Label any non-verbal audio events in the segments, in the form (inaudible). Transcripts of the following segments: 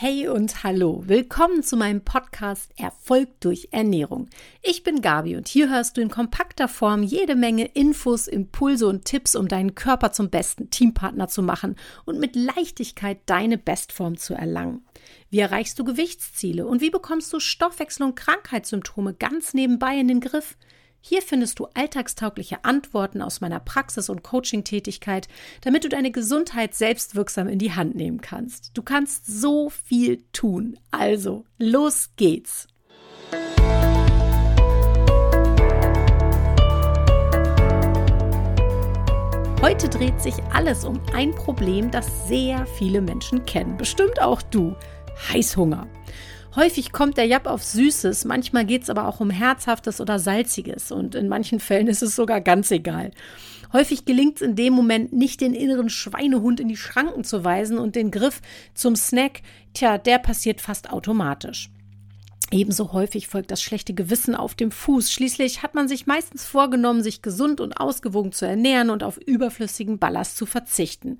Hey und hallo, willkommen zu meinem Podcast Erfolg durch Ernährung. Ich bin Gabi und hier hörst du in kompakter Form jede Menge Infos, Impulse und Tipps, um deinen Körper zum besten Teampartner zu machen und mit Leichtigkeit deine Bestform zu erlangen. Wie erreichst du Gewichtsziele und wie bekommst du Stoffwechsel- und Krankheitssymptome ganz nebenbei in den Griff? Hier findest du alltagstaugliche Antworten aus meiner Praxis- und Coaching-Tätigkeit, damit du deine Gesundheit selbstwirksam in die Hand nehmen kannst. Du kannst so viel tun. Also, los geht's! Heute dreht sich alles um ein Problem, das sehr viele Menschen kennen. Bestimmt auch du. Heißhunger. Häufig kommt der Jap auf Süßes, manchmal geht es aber auch um Herzhaftes oder Salziges und in manchen Fällen ist es sogar ganz egal. Häufig gelingt es in dem Moment nicht, den inneren Schweinehund in die Schranken zu weisen und den Griff zum Snack, tja, der passiert fast automatisch. Ebenso häufig folgt das schlechte Gewissen auf dem Fuß. Schließlich hat man sich meistens vorgenommen, sich gesund und ausgewogen zu ernähren und auf überflüssigen Ballast zu verzichten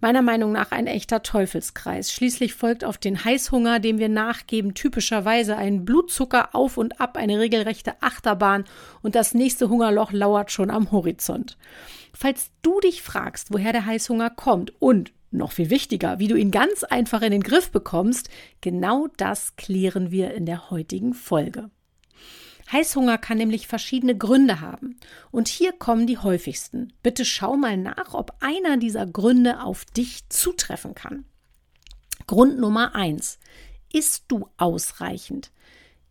meiner Meinung nach ein echter Teufelskreis. Schließlich folgt auf den Heißhunger, dem wir nachgeben, typischerweise ein Blutzucker auf und ab, eine regelrechte Achterbahn und das nächste Hungerloch lauert schon am Horizont. Falls du dich fragst, woher der Heißhunger kommt und noch viel wichtiger, wie du ihn ganz einfach in den Griff bekommst, genau das klären wir in der heutigen Folge. Heißhunger kann nämlich verschiedene Gründe haben. Und hier kommen die häufigsten. Bitte schau mal nach, ob einer dieser Gründe auf dich zutreffen kann. Grund Nummer eins: Isst du ausreichend?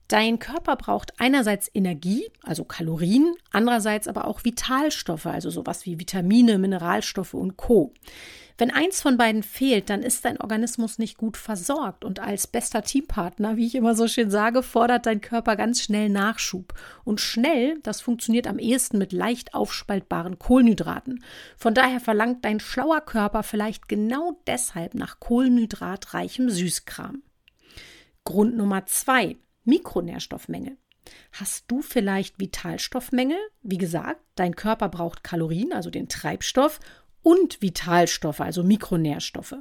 Dein Körper braucht einerseits Energie, also Kalorien, andererseits aber auch Vitalstoffe, also sowas wie Vitamine, Mineralstoffe und Co. Wenn eins von beiden fehlt, dann ist dein Organismus nicht gut versorgt und als bester Teampartner, wie ich immer so schön sage, fordert dein Körper ganz schnell Nachschub. Und schnell, das funktioniert am ehesten mit leicht aufspaltbaren Kohlenhydraten. Von daher verlangt dein schlauer Körper vielleicht genau deshalb nach kohlenhydratreichem Süßkram. Grund Nummer zwei. Mikronährstoffmängel. Hast du vielleicht Vitalstoffmängel? Wie gesagt, dein Körper braucht Kalorien, also den Treibstoff, und Vitalstoffe, also Mikronährstoffe.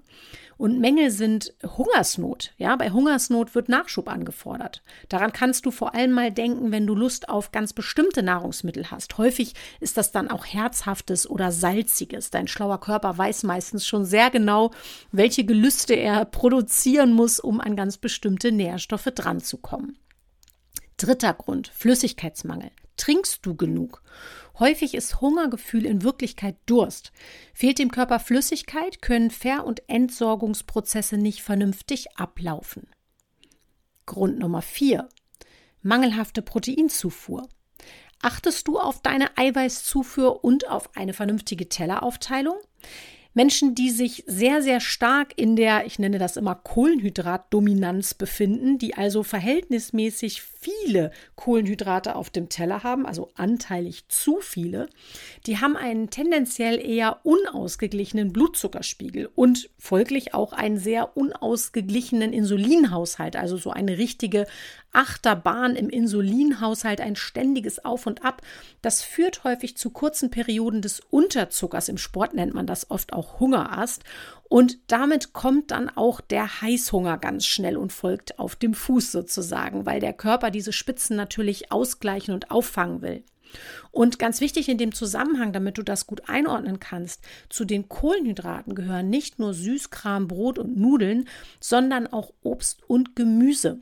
Und Mängel sind Hungersnot. Ja, bei Hungersnot wird Nachschub angefordert. Daran kannst du vor allem mal denken, wenn du Lust auf ganz bestimmte Nahrungsmittel hast. Häufig ist das dann auch herzhaftes oder salziges. Dein schlauer Körper weiß meistens schon sehr genau, welche Gelüste er produzieren muss, um an ganz bestimmte Nährstoffe dranzukommen. Dritter Grund, Flüssigkeitsmangel. Trinkst du genug? Häufig ist Hungergefühl in Wirklichkeit Durst. Fehlt dem Körper Flüssigkeit, können Ver- und Entsorgungsprozesse nicht vernünftig ablaufen. Grund Nummer 4. Mangelhafte Proteinzufuhr. Achtest du auf deine Eiweißzufuhr und auf eine vernünftige Telleraufteilung? Menschen, die sich sehr, sehr stark in der, ich nenne das immer Kohlenhydratdominanz befinden, die also verhältnismäßig viele Kohlenhydrate auf dem Teller haben, also anteilig zu viele, die haben einen tendenziell eher unausgeglichenen Blutzuckerspiegel und folglich auch einen sehr unausgeglichenen Insulinhaushalt, also so eine richtige Achterbahn im Insulinhaushalt, ein ständiges Auf und Ab. Das führt häufig zu kurzen Perioden des Unterzuckers. Im Sport nennt man das oft auch Hungerast. Und damit kommt dann auch der Heißhunger ganz schnell und folgt auf dem Fuß sozusagen, weil der Körper diese Spitzen natürlich ausgleichen und auffangen will. Und ganz wichtig in dem Zusammenhang, damit du das gut einordnen kannst, zu den Kohlenhydraten gehören nicht nur Süßkram, Brot und Nudeln, sondern auch Obst und Gemüse.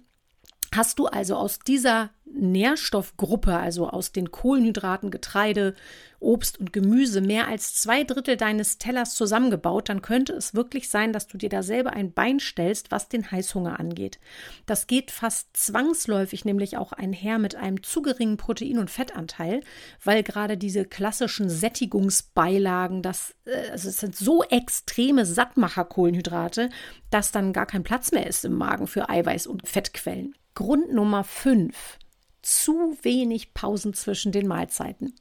Hast du also aus dieser Nährstoffgruppe, also aus den Kohlenhydraten, Getreide, Obst und Gemüse, mehr als zwei Drittel deines Tellers zusammengebaut, dann könnte es wirklich sein, dass du dir da selber ein Bein stellst, was den Heißhunger angeht. Das geht fast zwangsläufig nämlich auch einher mit einem zu geringen Protein- und Fettanteil, weil gerade diese klassischen Sättigungsbeilagen, das, äh, also es sind so extreme Sattmacher-Kohlenhydrate, dass dann gar kein Platz mehr ist im Magen für Eiweiß- und Fettquellen. Grund Nummer 5. Zu wenig Pausen zwischen den Mahlzeiten.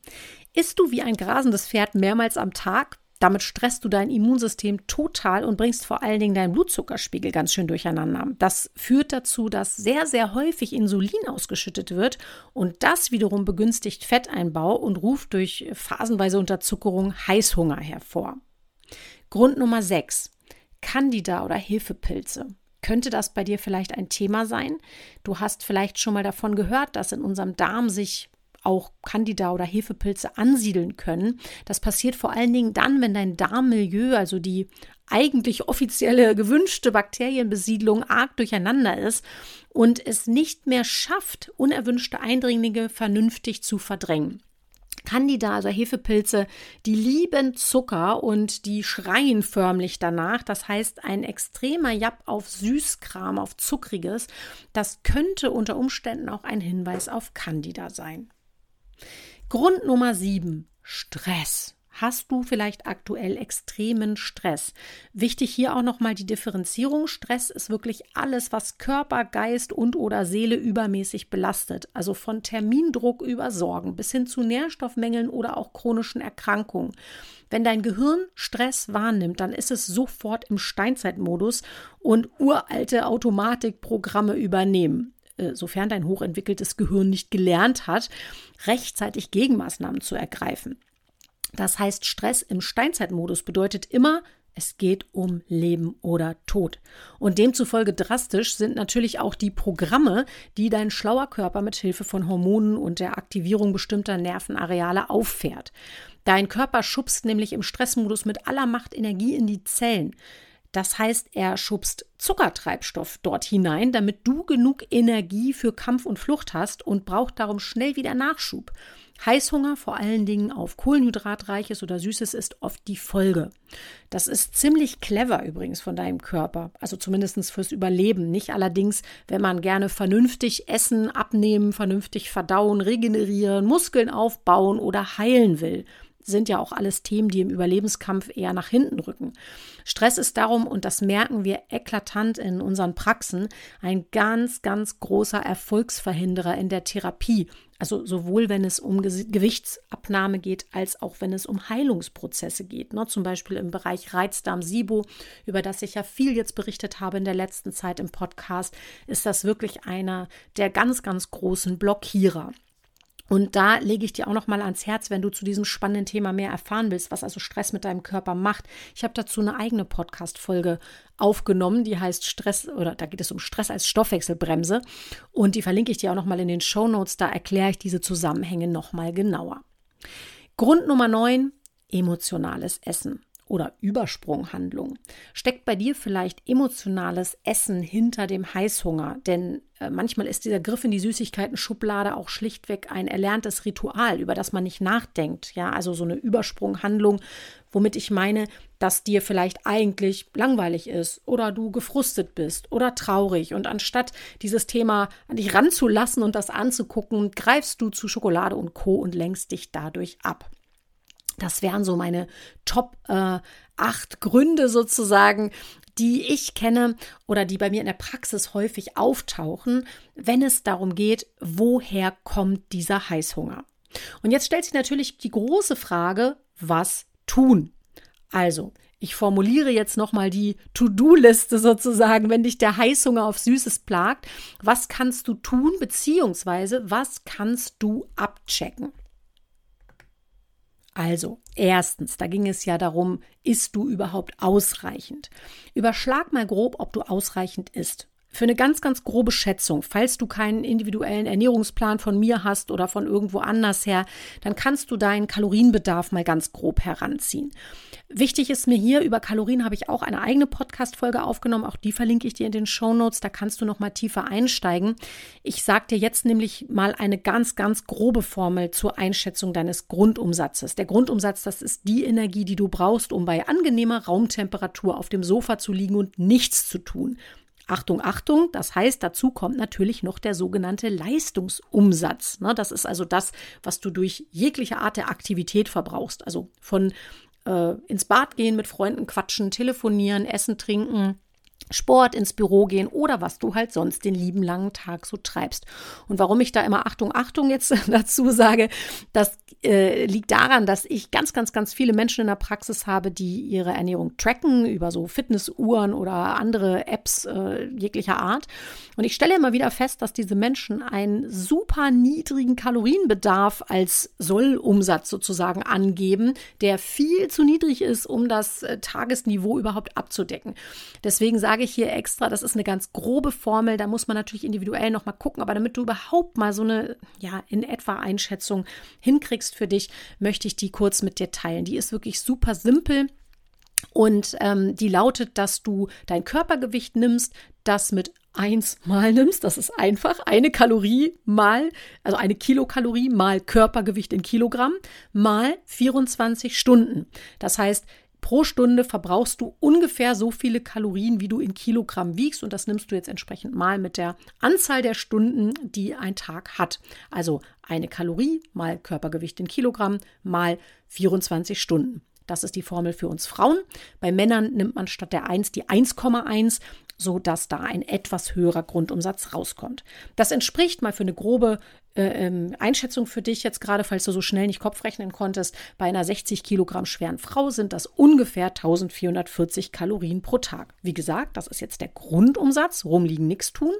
Isst du wie ein grasendes Pferd mehrmals am Tag? Damit stresst du dein Immunsystem total und bringst vor allen Dingen deinen Blutzuckerspiegel ganz schön durcheinander. Das führt dazu, dass sehr, sehr häufig Insulin ausgeschüttet wird und das wiederum begünstigt Fetteinbau und ruft durch phasenweise Unterzuckerung Heißhunger hervor. Grund Nummer 6. Candida oder Hefepilze. Könnte das bei dir vielleicht ein Thema sein? Du hast vielleicht schon mal davon gehört, dass in unserem Darm sich auch Candida oder Hefepilze ansiedeln können. Das passiert vor allen Dingen dann, wenn dein Darmmilieu, also die eigentlich offizielle gewünschte Bakterienbesiedlung arg durcheinander ist und es nicht mehr schafft, unerwünschte Eindringlinge vernünftig zu verdrängen. Candida, also Hefepilze, die lieben Zucker und die schreien förmlich danach. Das heißt, ein extremer Japp auf Süßkram, auf Zuckriges, das könnte unter Umständen auch ein Hinweis auf Candida sein. Grund Nummer 7. Stress hast du vielleicht aktuell extremen Stress. Wichtig hier auch nochmal die Differenzierung. Stress ist wirklich alles, was Körper, Geist und oder Seele übermäßig belastet. Also von Termindruck über Sorgen bis hin zu Nährstoffmängeln oder auch chronischen Erkrankungen. Wenn dein Gehirn Stress wahrnimmt, dann ist es sofort im Steinzeitmodus und uralte Automatikprogramme übernehmen äh, sofern dein hochentwickeltes Gehirn nicht gelernt hat, rechtzeitig Gegenmaßnahmen zu ergreifen. Das heißt, Stress im Steinzeitmodus bedeutet immer, es geht um Leben oder Tod. Und demzufolge drastisch sind natürlich auch die Programme, die dein schlauer Körper mit Hilfe von Hormonen und der Aktivierung bestimmter Nervenareale auffährt. Dein Körper schubst nämlich im Stressmodus mit aller Macht Energie in die Zellen. Das heißt, er schubst Zuckertreibstoff dort hinein, damit du genug Energie für Kampf und Flucht hast und braucht darum schnell wieder Nachschub. Heißhunger, vor allen Dingen auf Kohlenhydratreiches oder Süßes, ist oft die Folge. Das ist ziemlich clever übrigens von deinem Körper, also zumindest fürs Überleben. Nicht allerdings, wenn man gerne vernünftig essen, abnehmen, vernünftig verdauen, regenerieren, Muskeln aufbauen oder heilen will sind ja auch alles Themen, die im Überlebenskampf eher nach hinten rücken. Stress ist darum, und das merken wir eklatant in unseren Praxen, ein ganz, ganz großer Erfolgsverhinderer in der Therapie. Also sowohl wenn es um Gewichtsabnahme geht, als auch wenn es um Heilungsprozesse geht. Ne? Zum Beispiel im Bereich Reizdarm-SIBO, über das ich ja viel jetzt berichtet habe in der letzten Zeit im Podcast, ist das wirklich einer der ganz, ganz großen Blockierer. Und da lege ich dir auch noch mal ans Herz, wenn du zu diesem spannenden Thema mehr erfahren willst, was also Stress mit deinem Körper macht. Ich habe dazu eine eigene Podcast-Folge aufgenommen, die heißt Stress oder da geht es um Stress als Stoffwechselbremse und die verlinke ich dir auch noch mal in den Show Notes. Da erkläre ich diese Zusammenhänge noch mal genauer. Grund Nummer 9, emotionales Essen oder Übersprunghandlung. Steckt bei dir vielleicht emotionales Essen hinter dem Heißhunger? Denn äh, manchmal ist dieser Griff in die Süßigkeiten-Schublade auch schlichtweg ein erlerntes Ritual, über das man nicht nachdenkt. Ja, also so eine Übersprunghandlung, womit ich meine, dass dir vielleicht eigentlich langweilig ist oder du gefrustet bist oder traurig. Und anstatt dieses Thema an dich ranzulassen und das anzugucken, greifst du zu Schokolade und Co. und lenkst dich dadurch ab. Das wären so meine Top äh, acht Gründe sozusagen, die ich kenne oder die bei mir in der Praxis häufig auftauchen, wenn es darum geht, woher kommt dieser Heißhunger. Und jetzt stellt sich natürlich die große Frage, was tun? Also, ich formuliere jetzt nochmal die To-Do-Liste sozusagen, wenn dich der Heißhunger auf Süßes plagt. Was kannst du tun, beziehungsweise was kannst du abchecken? Also, erstens, da ging es ja darum, isst du überhaupt ausreichend? Überschlag mal grob, ob du ausreichend isst. Für eine ganz, ganz grobe Schätzung, falls du keinen individuellen Ernährungsplan von mir hast oder von irgendwo anders her, dann kannst du deinen Kalorienbedarf mal ganz grob heranziehen. Wichtig ist mir hier, über Kalorien habe ich auch eine eigene Podcast-Folge aufgenommen. Auch die verlinke ich dir in den Show Notes. Da kannst du noch mal tiefer einsteigen. Ich sage dir jetzt nämlich mal eine ganz, ganz grobe Formel zur Einschätzung deines Grundumsatzes. Der Grundumsatz, das ist die Energie, die du brauchst, um bei angenehmer Raumtemperatur auf dem Sofa zu liegen und nichts zu tun. Achtung, Achtung, das heißt, dazu kommt natürlich noch der sogenannte Leistungsumsatz. Ne? Das ist also das, was du durch jegliche Art der Aktivität verbrauchst. Also von äh, ins Bad gehen, mit Freunden quatschen, telefonieren, essen, trinken, Sport ins Büro gehen oder was du halt sonst den lieben langen Tag so treibst. Und warum ich da immer Achtung, Achtung jetzt (laughs) dazu sage, das äh, liegt daran, dass ich ganz, ganz, ganz viele Menschen in der Praxis habe, die ihre Ernährung tracken über so Fitnessuhren oder andere Apps äh, jeglicher Art. Und ich stelle immer wieder fest, dass diese Menschen einen super niedrigen Kalorienbedarf als Sollumsatz sozusagen angeben, der viel zu niedrig ist, um das äh, Tagesniveau überhaupt abzudecken. Deswegen sage sage ich hier extra, das ist eine ganz grobe Formel, da muss man natürlich individuell nochmal gucken, aber damit du überhaupt mal so eine, ja, in etwa Einschätzung hinkriegst für dich, möchte ich die kurz mit dir teilen. Die ist wirklich super simpel. Und ähm, die lautet, dass du dein Körpergewicht nimmst, das mit 1 mal nimmst, das ist einfach, eine Kalorie mal, also eine Kilokalorie mal Körpergewicht in Kilogramm mal 24 Stunden. Das heißt, pro Stunde verbrauchst du ungefähr so viele Kalorien, wie du in Kilogramm wiegst. Und das nimmst du jetzt entsprechend mal mit der Anzahl der Stunden, die ein Tag hat. Also eine Kalorie mal Körpergewicht in Kilogramm mal 24 Stunden. Das ist die Formel für uns Frauen. Bei Männern nimmt man statt der 1 die 1,1, so dass da ein etwas höherer Grundumsatz rauskommt. Das entspricht mal für eine grobe äh, ähm, Einschätzung für dich jetzt gerade, falls du so schnell nicht Kopf rechnen konntest, bei einer 60 Kilogramm schweren Frau sind das ungefähr 1440 Kalorien pro Tag. Wie gesagt, das ist jetzt der Grundumsatz, rumliegen nichts tun.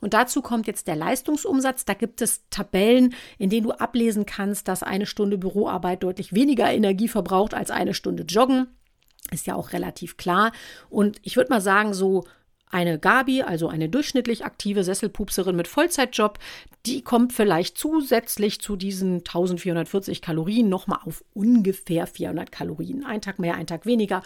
Und dazu kommt jetzt der Leistungsumsatz. Da gibt es Tabellen, in denen du ablesen kannst, dass eine Stunde Büroarbeit deutlich weniger Energie verbraucht als eine Stunde Joggen. Ist ja auch relativ klar. Und ich würde mal sagen, so eine Gabi, also eine durchschnittlich aktive Sesselpupserin mit Vollzeitjob, die kommt vielleicht zusätzlich zu diesen 1440 Kalorien nochmal auf ungefähr 400 Kalorien. Ein Tag mehr, ein Tag weniger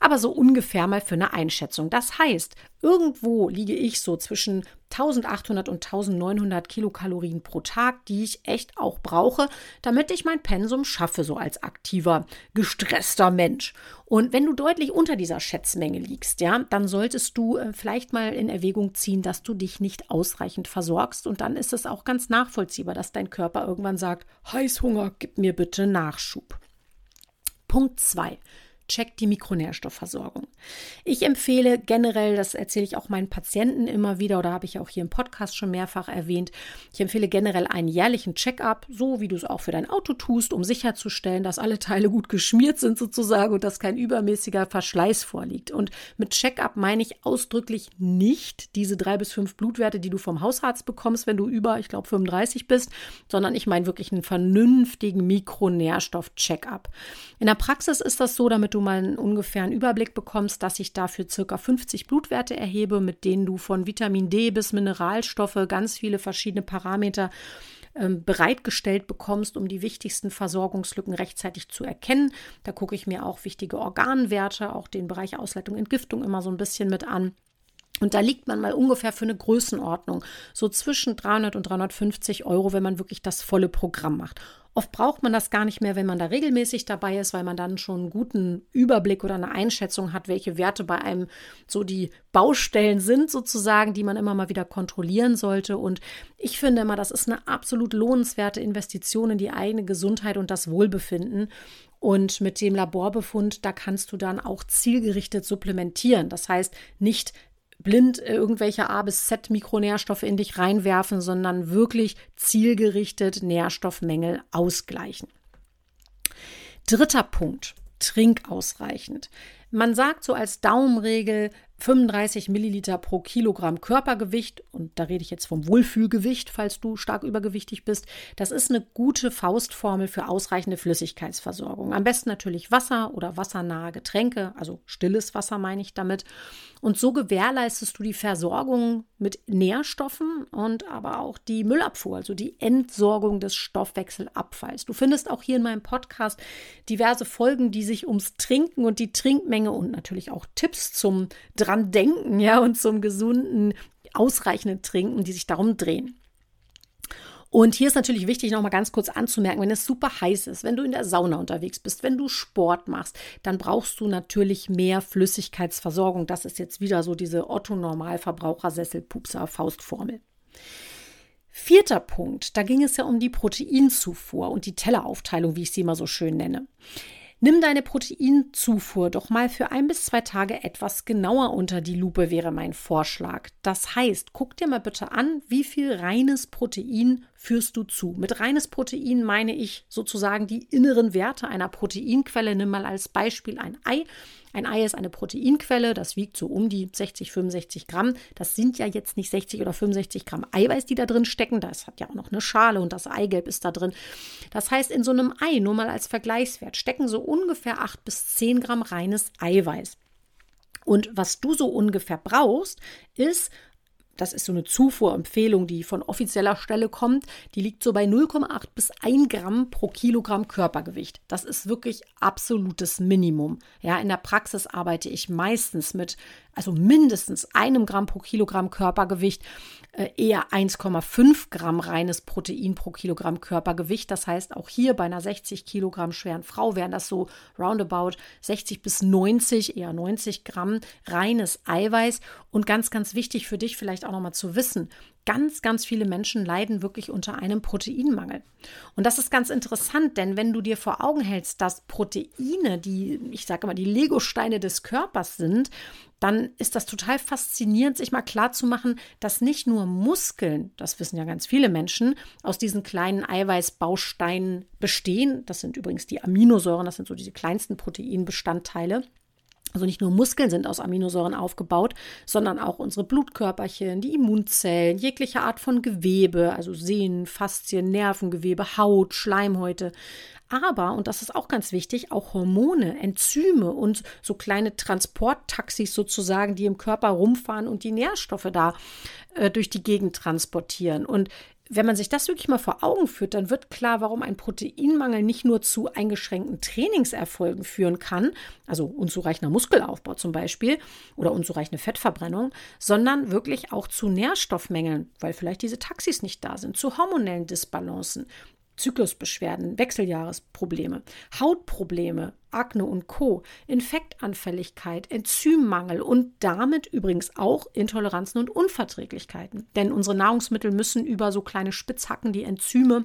aber so ungefähr mal für eine Einschätzung. Das heißt, irgendwo liege ich so zwischen 1800 und 1900 Kilokalorien pro Tag, die ich echt auch brauche, damit ich mein Pensum schaffe, so als aktiver, gestresster Mensch. Und wenn du deutlich unter dieser Schätzmenge liegst, ja, dann solltest du äh, vielleicht mal in Erwägung ziehen, dass du dich nicht ausreichend versorgst. Und dann ist es auch ganz nachvollziehbar, dass dein Körper irgendwann sagt, Heißhunger, gib mir bitte Nachschub. Punkt 2 checkt die Mikronährstoffversorgung. Ich empfehle generell, das erzähle ich auch meinen Patienten immer wieder oder habe ich auch hier im Podcast schon mehrfach erwähnt, ich empfehle generell einen jährlichen Check-up, so wie du es auch für dein Auto tust, um sicherzustellen, dass alle Teile gut geschmiert sind sozusagen und dass kein übermäßiger Verschleiß vorliegt. Und mit Check-up meine ich ausdrücklich nicht diese drei bis fünf Blutwerte, die du vom Hausarzt bekommst, wenn du über, ich glaube, 35 bist, sondern ich meine wirklich einen vernünftigen Mikronährstoff-Check-up. In der Praxis ist das so, damit du du mal einen ungefähren Überblick bekommst, dass ich dafür circa 50 Blutwerte erhebe, mit denen du von Vitamin D bis Mineralstoffe ganz viele verschiedene Parameter ähm, bereitgestellt bekommst, um die wichtigsten Versorgungslücken rechtzeitig zu erkennen. Da gucke ich mir auch wichtige Organwerte, auch den Bereich Ausleitung, Entgiftung immer so ein bisschen mit an. Und da liegt man mal ungefähr für eine Größenordnung so zwischen 300 und 350 Euro, wenn man wirklich das volle Programm macht. Oft braucht man das gar nicht mehr, wenn man da regelmäßig dabei ist, weil man dann schon einen guten Überblick oder eine Einschätzung hat, welche Werte bei einem so die Baustellen sind, sozusagen, die man immer mal wieder kontrollieren sollte. Und ich finde immer, das ist eine absolut lohnenswerte Investition in die eigene Gesundheit und das Wohlbefinden. Und mit dem Laborbefund, da kannst du dann auch zielgerichtet supplementieren. Das heißt, nicht blind irgendwelche A bis Z Mikronährstoffe in dich reinwerfen, sondern wirklich zielgerichtet Nährstoffmängel ausgleichen. Dritter Punkt. Trink ausreichend. Man sagt so als Daumenregel 35 Milliliter pro Kilogramm Körpergewicht, und da rede ich jetzt vom Wohlfühlgewicht, falls du stark übergewichtig bist, das ist eine gute Faustformel für ausreichende Flüssigkeitsversorgung. Am besten natürlich Wasser oder wassernahe Getränke, also stilles Wasser meine ich damit. Und so gewährleistest du die Versorgung mit Nährstoffen und aber auch die Müllabfuhr, also die Entsorgung des Stoffwechselabfalls. Du findest auch hier in meinem Podcast diverse Folgen, die sich ums Trinken und die Trinkmenge und natürlich auch Tipps zum dran denken, ja, und zum gesunden, ausreichenden Trinken, die sich darum drehen. Und hier ist natürlich wichtig, noch mal ganz kurz anzumerken, wenn es super heiß ist, wenn du in der Sauna unterwegs bist, wenn du Sport machst, dann brauchst du natürlich mehr Flüssigkeitsversorgung. Das ist jetzt wieder so diese Otto-Normalverbraucher-Sessel-Pupser-Faustformel. Vierter Punkt, da ging es ja um die Proteinzufuhr und die Telleraufteilung, wie ich sie immer so schön nenne. Nimm deine Proteinzufuhr doch mal für ein bis zwei Tage etwas genauer unter die Lupe, wäre mein Vorschlag. Das heißt, guck dir mal bitte an, wie viel reines Protein führst du zu. Mit reines Protein meine ich sozusagen die inneren Werte einer Proteinquelle. Nimm mal als Beispiel ein Ei. Ein Ei ist eine Proteinquelle, das wiegt so um die 60, 65 Gramm. Das sind ja jetzt nicht 60 oder 65 Gramm Eiweiß, die da drin stecken. Das hat ja auch noch eine Schale und das Eigelb ist da drin. Das heißt, in so einem Ei, nur mal als Vergleichswert, stecken so ungefähr 8 bis 10 Gramm reines Eiweiß. Und was du so ungefähr brauchst, ist das ist so eine Zufuhrempfehlung, die von offizieller Stelle kommt. Die liegt so bei 0,8 bis 1 Gramm pro Kilogramm Körpergewicht. Das ist wirklich absolutes Minimum. Ja, in der Praxis arbeite ich meistens mit, also mindestens einem Gramm pro Kilogramm Körpergewicht. Äh, eher 1,5 Gramm reines Protein pro Kilogramm Körpergewicht. Das heißt, auch hier bei einer 60 Kilogramm schweren Frau wären das so roundabout 60 bis 90, eher 90 Gramm reines Eiweiß. Und ganz, ganz wichtig für dich vielleicht auch nochmal zu wissen, ganz, ganz viele Menschen leiden wirklich unter einem Proteinmangel. Und das ist ganz interessant, denn wenn du dir vor Augen hältst, dass Proteine, die, ich sage mal, die Legosteine des Körpers sind, dann ist das total faszinierend, sich mal klarzumachen, dass nicht nur Muskeln, das wissen ja ganz viele Menschen, aus diesen kleinen Eiweißbausteinen bestehen. Das sind übrigens die Aminosäuren, das sind so diese kleinsten Proteinbestandteile. Also nicht nur Muskeln sind aus Aminosäuren aufgebaut, sondern auch unsere Blutkörperchen, die Immunzellen, jegliche Art von Gewebe, also Sehnen, Faszien, Nervengewebe, Haut, Schleimhäute. Aber, und das ist auch ganz wichtig, auch Hormone, Enzyme und so kleine Transporttaxis sozusagen, die im Körper rumfahren und die Nährstoffe da äh, durch die Gegend transportieren. Und wenn man sich das wirklich mal vor Augen führt, dann wird klar, warum ein Proteinmangel nicht nur zu eingeschränkten Trainingserfolgen führen kann, also unzureichender Muskelaufbau zum Beispiel oder unzureichende Fettverbrennung, sondern wirklich auch zu Nährstoffmängeln, weil vielleicht diese Taxis nicht da sind, zu hormonellen Disbalancen, Zyklusbeschwerden, Wechseljahresprobleme, Hautprobleme, Akne und Co., Infektanfälligkeit, Enzymmangel und damit übrigens auch Intoleranzen und Unverträglichkeiten. Denn unsere Nahrungsmittel müssen über so kleine Spitzhacken die Enzyme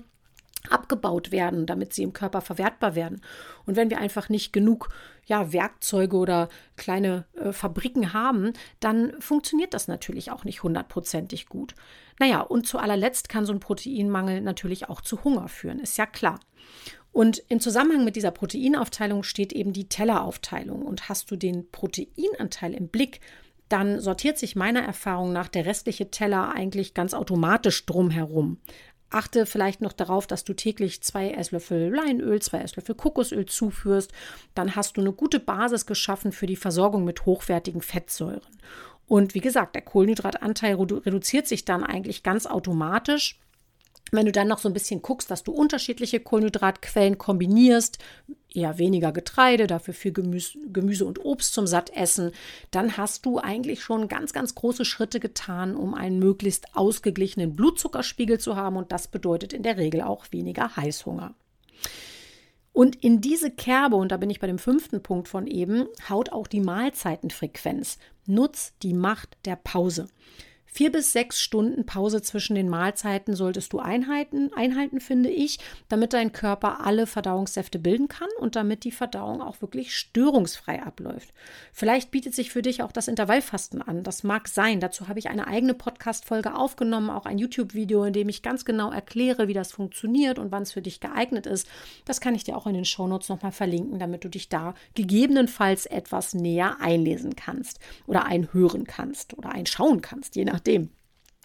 abgebaut werden, damit sie im Körper verwertbar werden. Und wenn wir einfach nicht genug ja, Werkzeuge oder kleine äh, Fabriken haben, dann funktioniert das natürlich auch nicht hundertprozentig gut. Naja, und zu allerletzt kann so ein Proteinmangel natürlich auch zu Hunger führen, ist ja klar. Und im Zusammenhang mit dieser Proteinaufteilung steht eben die Telleraufteilung. Und hast du den Proteinanteil im Blick, dann sortiert sich meiner Erfahrung nach der restliche Teller eigentlich ganz automatisch drumherum. Achte vielleicht noch darauf, dass du täglich zwei Esslöffel Leinöl, zwei Esslöffel Kokosöl zuführst. Dann hast du eine gute Basis geschaffen für die Versorgung mit hochwertigen Fettsäuren. Und wie gesagt, der Kohlenhydratanteil reduziert sich dann eigentlich ganz automatisch wenn du dann noch so ein bisschen guckst, dass du unterschiedliche Kohlenhydratquellen kombinierst, eher weniger Getreide, dafür viel Gemüse, Gemüse und Obst zum Sattessen, dann hast du eigentlich schon ganz, ganz große Schritte getan, um einen möglichst ausgeglichenen Blutzuckerspiegel zu haben. Und das bedeutet in der Regel auch weniger Heißhunger. Und in diese Kerbe, und da bin ich bei dem fünften Punkt von eben, haut auch die Mahlzeitenfrequenz. Nutz die Macht der Pause. Vier bis sechs Stunden Pause zwischen den Mahlzeiten solltest du einhalten, einhalten, finde ich, damit dein Körper alle Verdauungssäfte bilden kann und damit die Verdauung auch wirklich störungsfrei abläuft. Vielleicht bietet sich für dich auch das Intervallfasten an. Das mag sein. Dazu habe ich eine eigene Podcast-Folge aufgenommen, auch ein YouTube-Video, in dem ich ganz genau erkläre, wie das funktioniert und wann es für dich geeignet ist. Das kann ich dir auch in den Shownotes nochmal verlinken, damit du dich da gegebenenfalls etwas näher einlesen kannst oder einhören kannst oder einschauen kannst, je nachdem nachdem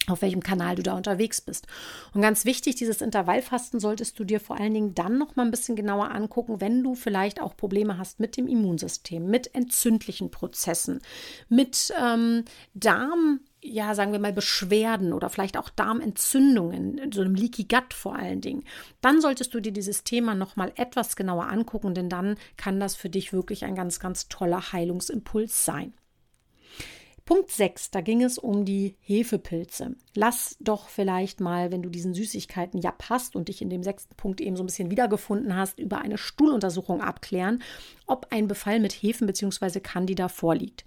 auf welchem Kanal du da unterwegs bist. Und ganz wichtig, dieses Intervallfasten solltest du dir vor allen Dingen dann noch mal ein bisschen genauer angucken, wenn du vielleicht auch Probleme hast mit dem Immunsystem, mit entzündlichen Prozessen, mit ähm, Darm, ja, sagen wir mal, Beschwerden oder vielleicht auch Darmentzündungen, so einem Leaky Gut vor allen Dingen, dann solltest du dir dieses Thema noch mal etwas genauer angucken, denn dann kann das für dich wirklich ein ganz, ganz toller Heilungsimpuls sein. Punkt 6, da ging es um die Hefepilze. Lass doch vielleicht mal, wenn du diesen Süßigkeiten ja passt und dich in dem sechsten Punkt eben so ein bisschen wiedergefunden hast, über eine Stuhluntersuchung abklären, ob ein Befall mit Hefen bzw. Candida vorliegt.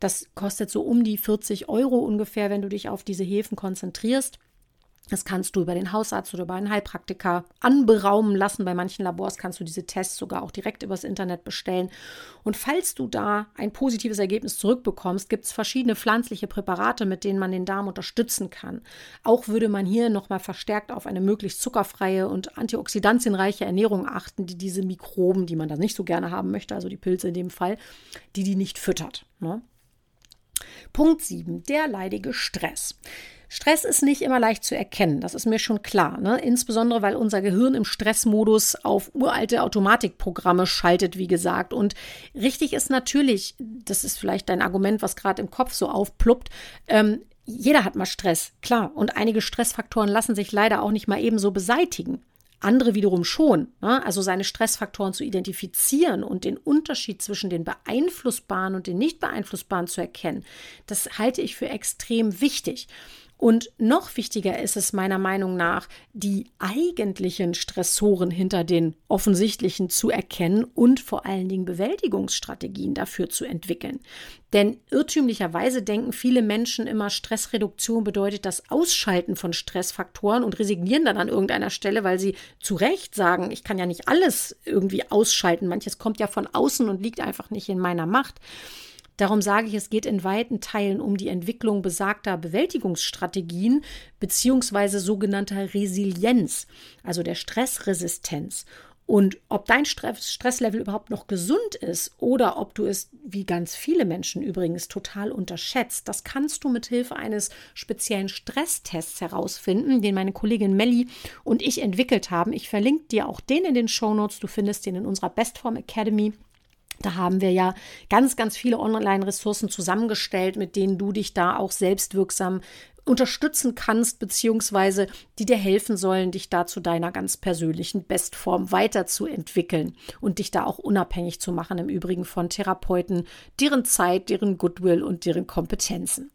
Das kostet so um die 40 Euro ungefähr, wenn du dich auf diese Hefen konzentrierst. Das kannst du über den Hausarzt oder über einen Heilpraktiker anberaumen lassen. Bei manchen Labors kannst du diese Tests sogar auch direkt übers Internet bestellen. Und falls du da ein positives Ergebnis zurückbekommst, gibt es verschiedene pflanzliche Präparate, mit denen man den Darm unterstützen kann. Auch würde man hier nochmal verstärkt auf eine möglichst zuckerfreie und antioxidantienreiche Ernährung achten, die diese Mikroben, die man da nicht so gerne haben möchte, also die Pilze in dem Fall, die die nicht füttert. Ne? Punkt 7. Der leidige Stress. Stress ist nicht immer leicht zu erkennen, das ist mir schon klar. Ne? Insbesondere, weil unser Gehirn im Stressmodus auf uralte Automatikprogramme schaltet, wie gesagt. Und richtig ist natürlich, das ist vielleicht dein Argument, was gerade im Kopf so aufpluppt, ähm, jeder hat mal Stress, klar. Und einige Stressfaktoren lassen sich leider auch nicht mal ebenso beseitigen. Andere wiederum schon. Ne? Also seine Stressfaktoren zu identifizieren und den Unterschied zwischen den beeinflussbaren und den nicht beeinflussbaren zu erkennen, das halte ich für extrem wichtig. Und noch wichtiger ist es meiner Meinung nach, die eigentlichen Stressoren hinter den offensichtlichen zu erkennen und vor allen Dingen Bewältigungsstrategien dafür zu entwickeln. Denn irrtümlicherweise denken viele Menschen immer, Stressreduktion bedeutet das Ausschalten von Stressfaktoren und resignieren dann an irgendeiner Stelle, weil sie zu Recht sagen, ich kann ja nicht alles irgendwie ausschalten. Manches kommt ja von außen und liegt einfach nicht in meiner Macht. Darum sage ich, es geht in weiten Teilen um die Entwicklung besagter Bewältigungsstrategien beziehungsweise sogenannter Resilienz, also der Stressresistenz. Und ob dein Stresslevel überhaupt noch gesund ist oder ob du es, wie ganz viele Menschen übrigens, total unterschätzt, das kannst du mit Hilfe eines speziellen Stresstests herausfinden, den meine Kollegin Melli und ich entwickelt haben. Ich verlinke dir auch den in den Show Notes. Du findest den in unserer Bestform Academy. Da haben wir ja ganz, ganz viele Online-Ressourcen zusammengestellt, mit denen du dich da auch selbstwirksam unterstützen kannst, beziehungsweise die dir helfen sollen, dich da zu deiner ganz persönlichen Bestform weiterzuentwickeln und dich da auch unabhängig zu machen, im Übrigen von Therapeuten, deren Zeit, deren Goodwill und deren Kompetenzen.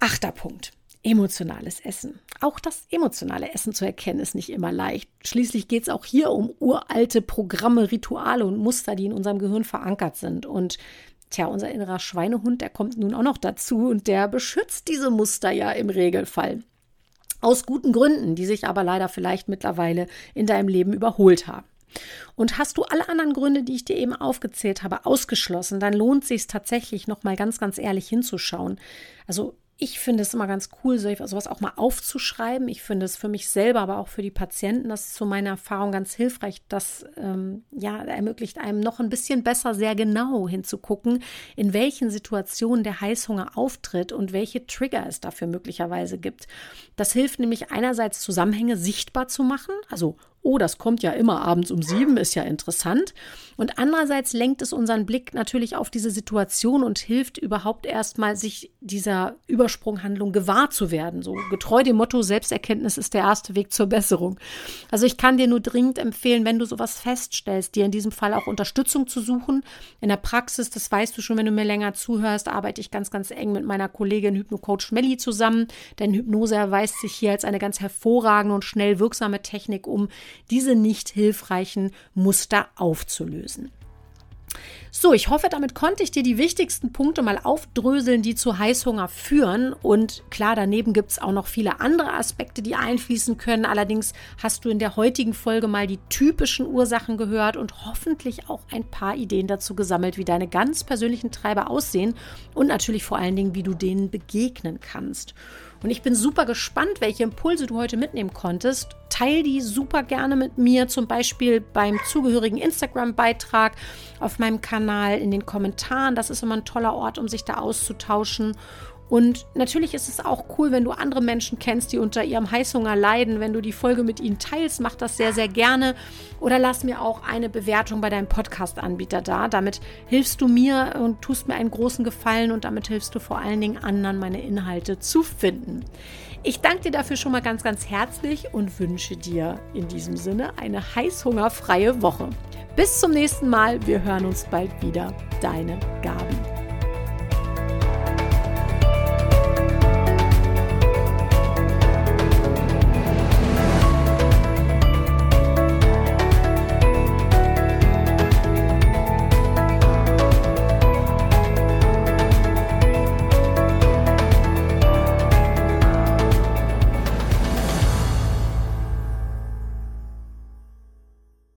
Achter Punkt. Emotionales Essen. Auch das emotionale Essen zu erkennen ist nicht immer leicht. Schließlich geht es auch hier um uralte Programme, Rituale und Muster, die in unserem Gehirn verankert sind. Und tja, unser innerer Schweinehund, der kommt nun auch noch dazu und der beschützt diese Muster ja im Regelfall. Aus guten Gründen, die sich aber leider vielleicht mittlerweile in deinem Leben überholt haben. Und hast du alle anderen Gründe, die ich dir eben aufgezählt habe, ausgeschlossen, dann lohnt es sich tatsächlich noch mal ganz, ganz ehrlich hinzuschauen. Also ich finde es immer ganz cool, sowas auch mal aufzuschreiben. Ich finde es für mich selber, aber auch für die Patienten, das ist so meine Erfahrung ganz hilfreich. Das ähm, ja, ermöglicht einem noch ein bisschen besser, sehr genau hinzugucken, in welchen Situationen der Heißhunger auftritt und welche Trigger es dafür möglicherweise gibt. Das hilft nämlich einerseits Zusammenhänge sichtbar zu machen, also oh, das kommt ja immer abends um sieben, ist ja interessant. Und andererseits lenkt es unseren Blick natürlich auf diese Situation und hilft überhaupt erstmal, sich dieser Übersprunghandlung gewahr zu werden. So getreu dem Motto, Selbsterkenntnis ist der erste Weg zur Besserung. Also ich kann dir nur dringend empfehlen, wenn du sowas feststellst, dir in diesem Fall auch Unterstützung zu suchen. In der Praxis, das weißt du schon, wenn du mir länger zuhörst, arbeite ich ganz, ganz eng mit meiner Kollegin Hypnocoach Melli zusammen. Denn Hypnose erweist sich hier als eine ganz hervorragende und schnell wirksame Technik, um diese nicht hilfreichen Muster aufzulösen. So, ich hoffe, damit konnte ich dir die wichtigsten Punkte mal aufdröseln, die zu Heißhunger führen. Und klar, daneben gibt es auch noch viele andere Aspekte, die einfließen können. Allerdings hast du in der heutigen Folge mal die typischen Ursachen gehört und hoffentlich auch ein paar Ideen dazu gesammelt, wie deine ganz persönlichen Treiber aussehen und natürlich vor allen Dingen, wie du denen begegnen kannst. Und ich bin super gespannt, welche Impulse du heute mitnehmen konntest. Teil die super gerne mit mir, zum Beispiel beim zugehörigen Instagram-Beitrag auf meinem Kanal, in den Kommentaren. Das ist immer ein toller Ort, um sich da auszutauschen. Und natürlich ist es auch cool, wenn du andere Menschen kennst, die unter ihrem Heißhunger leiden. Wenn du die Folge mit ihnen teilst, mach das sehr, sehr gerne. Oder lass mir auch eine Bewertung bei deinem Podcast-Anbieter da. Damit hilfst du mir und tust mir einen großen Gefallen und damit hilfst du vor allen Dingen anderen, meine Inhalte zu finden. Ich danke dir dafür schon mal ganz, ganz herzlich und wünsche dir in diesem Sinne eine heißhungerfreie Woche. Bis zum nächsten Mal. Wir hören uns bald wieder. Deine Gabi.